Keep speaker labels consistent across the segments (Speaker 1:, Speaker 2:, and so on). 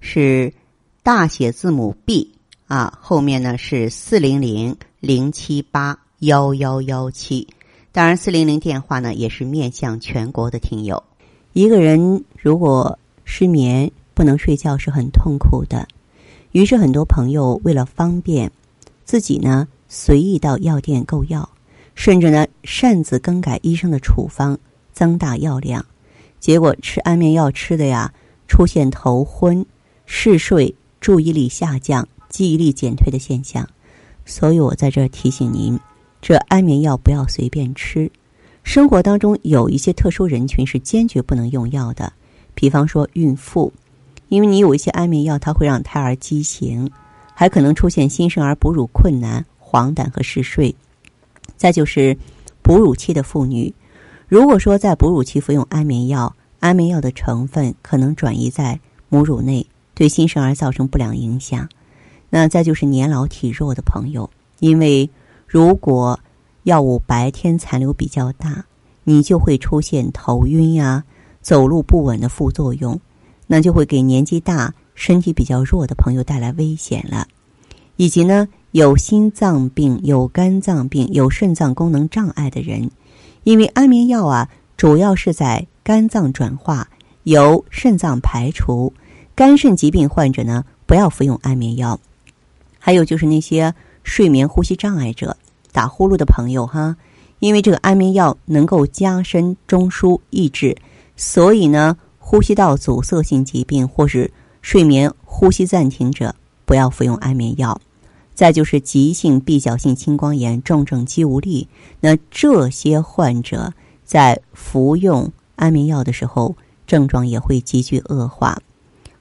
Speaker 1: 是大写字母 B 啊，后面呢是四零零零七八幺幺幺七。当然，四零零电话呢也是面向全国的听友。一个人如果失眠不能睡觉是很痛苦的，于是很多朋友为了方便，自己呢随意到药店购药，甚至呢擅自更改医生的处方，增大药量，结果吃安眠药吃的呀出现头昏、嗜睡、注意力下降、记忆力减退的现象。所以我在这儿提醒您，这安眠药不要随便吃。生活当中有一些特殊人群是坚决不能用药的。比方说孕妇，因为你有一些安眠药，它会让胎儿畸形，还可能出现新生儿哺乳困难、黄疸和嗜睡。再就是哺乳期的妇女，如果说在哺乳期服用安眠药，安眠药的成分可能转移在母乳内，对新生儿造成不良影响。那再就是年老体弱的朋友，因为如果药物白天残留比较大，你就会出现头晕呀。走路不稳的副作用，那就会给年纪大、身体比较弱的朋友带来危险了。以及呢，有心脏病、有肝脏病、有肾脏功能障碍的人，因为安眠药啊，主要是在肝脏转化，由肾脏排除。肝肾疾病患者呢，不要服用安眠药。还有就是那些睡眠呼吸障碍者、打呼噜的朋友哈，因为这个安眠药能够加深中枢，抑制。所以呢，呼吸道阻塞性疾病或是睡眠呼吸暂停者，不要服用安眠药。再就是急性闭角性青光眼、重症肌无力，那这些患者在服用安眠药的时候，症状也会急剧恶化。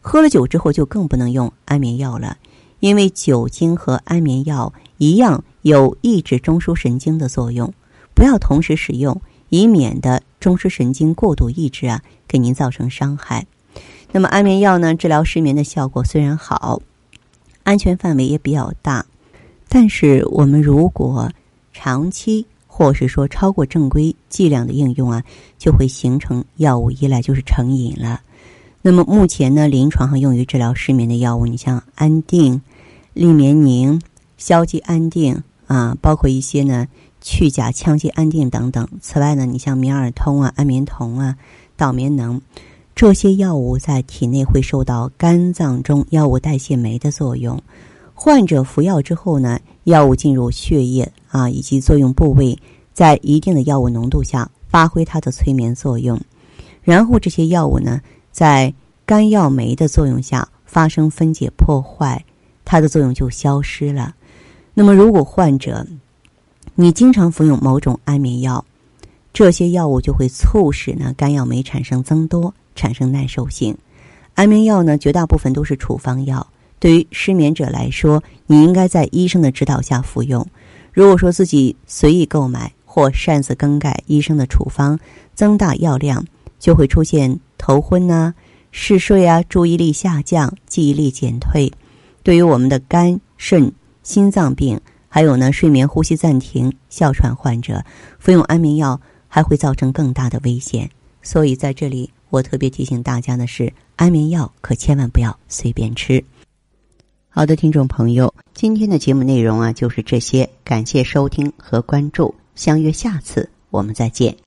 Speaker 1: 喝了酒之后就更不能用安眠药了，因为酒精和安眠药一样有抑制中枢神经的作用，不要同时使用。以免的中枢神经过度抑制啊，给您造成伤害。那么安眠药呢，治疗失眠的效果虽然好，安全范围也比较大，但是我们如果长期或是说超过正规剂量的应用啊，就会形成药物依赖，就是成瘾了。那么目前呢，临床上用于治疗失眠的药物，你像安定、利眠宁、硝基安定啊，包括一些呢。去甲羟基安定等等。此外呢，你像眠尔通啊、安眠酮啊、导眠能，这些药物在体内会受到肝脏中药物代谢酶的作用。患者服药之后呢，药物进入血液啊以及作用部位，在一定的药物浓度下发挥它的催眠作用。然后这些药物呢，在肝药酶的作用下发生分解破坏，它的作用就消失了。那么如果患者，你经常服用某种安眠药，这些药物就会促使呢肝药酶产生增多，产生耐受性。安眠药呢，绝大部分都是处方药，对于失眠者来说，你应该在医生的指导下服用。如果说自己随意购买或擅自更改医生的处方，增大药量，就会出现头昏呐、嗜睡啊、注意力下降、记忆力减退。对于我们的肝、肾、心脏病。还有呢，睡眠呼吸暂停、哮喘患者服用安眠药还会造成更大的危险。所以在这里，我特别提醒大家的是，安眠药可千万不要随便吃。好的，听众朋友，今天的节目内容啊就是这些，感谢收听和关注，相约下次我们再见。